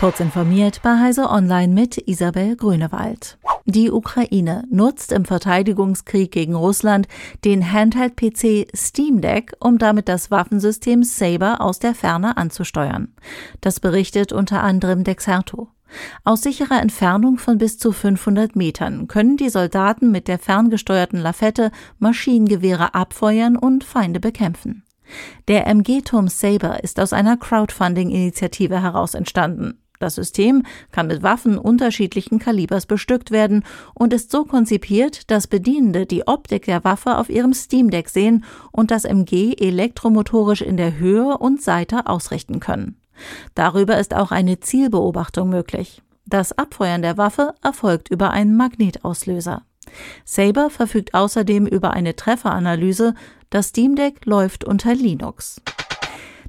Kurz informiert bei Heise Online mit Isabel Grünewald. Die Ukraine nutzt im Verteidigungskrieg gegen Russland den Handheld-PC Steam Deck, um damit das Waffensystem Saber aus der Ferne anzusteuern. Das berichtet unter anderem Dexerto. Aus sicherer Entfernung von bis zu 500 Metern können die Soldaten mit der ferngesteuerten Lafette Maschinengewehre abfeuern und Feinde bekämpfen. Der MG-Turm Saber ist aus einer Crowdfunding-Initiative heraus entstanden. Das System kann mit Waffen unterschiedlichen Kalibers bestückt werden und ist so konzipiert, dass Bedienende die Optik der Waffe auf ihrem Steam Deck sehen und das MG elektromotorisch in der Höhe und Seite ausrichten können. Darüber ist auch eine Zielbeobachtung möglich. Das Abfeuern der Waffe erfolgt über einen Magnetauslöser. Saber verfügt außerdem über eine Trefferanalyse. Das Steam Deck läuft unter Linux.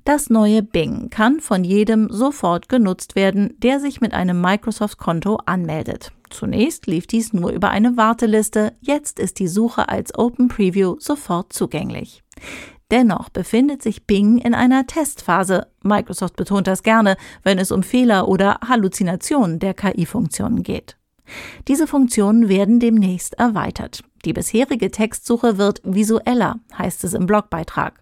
Das neue Bing kann von jedem sofort genutzt werden, der sich mit einem Microsoft-Konto anmeldet. Zunächst lief dies nur über eine Warteliste, jetzt ist die Suche als Open Preview sofort zugänglich. Dennoch befindet sich Bing in einer Testphase. Microsoft betont das gerne, wenn es um Fehler oder Halluzinationen der KI-Funktionen geht. Diese Funktionen werden demnächst erweitert. Die bisherige Textsuche wird visueller, heißt es im Blogbeitrag.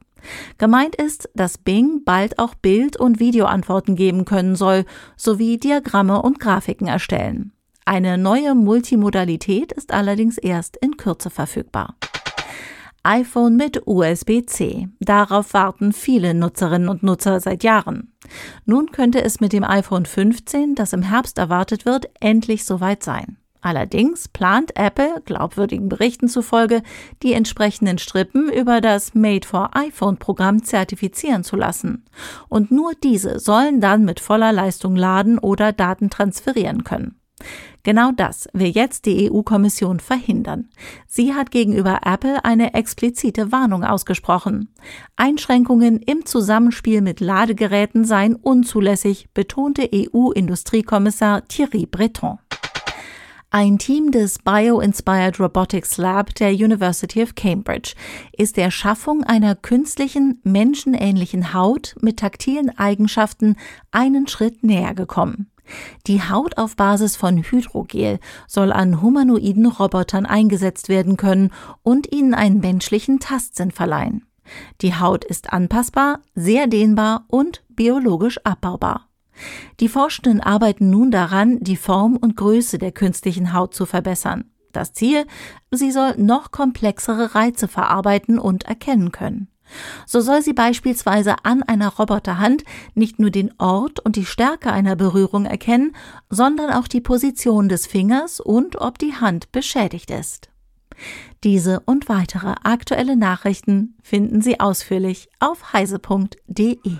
Gemeint ist, dass Bing bald auch Bild- und Videoantworten geben können soll, sowie Diagramme und Grafiken erstellen. Eine neue Multimodalität ist allerdings erst in Kürze verfügbar iPhone mit USB-C. Darauf warten viele Nutzerinnen und Nutzer seit Jahren. Nun könnte es mit dem iPhone 15, das im Herbst erwartet wird, endlich soweit sein. Allerdings plant Apple, glaubwürdigen Berichten zufolge, die entsprechenden Strippen über das Made for iPhone Programm zertifizieren zu lassen. Und nur diese sollen dann mit voller Leistung laden oder Daten transferieren können. Genau das will jetzt die EU-Kommission verhindern. Sie hat gegenüber Apple eine explizite Warnung ausgesprochen. Einschränkungen im Zusammenspiel mit Ladegeräten seien unzulässig, betonte EU-Industriekommissar Thierry Breton. Ein Team des Bio-Inspired Robotics Lab der University of Cambridge ist der Schaffung einer künstlichen, menschenähnlichen Haut mit taktilen Eigenschaften einen Schritt näher gekommen. Die Haut auf Basis von Hydrogel soll an humanoiden Robotern eingesetzt werden können und ihnen einen menschlichen Tastsinn verleihen. Die Haut ist anpassbar, sehr dehnbar und biologisch abbaubar. Die Forschenden arbeiten nun daran, die Form und Größe der künstlichen Haut zu verbessern. Das Ziel, sie soll noch komplexere Reize verarbeiten und erkennen können. So soll sie beispielsweise an einer Roboterhand nicht nur den Ort und die Stärke einer Berührung erkennen, sondern auch die Position des Fingers und ob die Hand beschädigt ist. Diese und weitere aktuelle Nachrichten finden Sie ausführlich auf heise.de.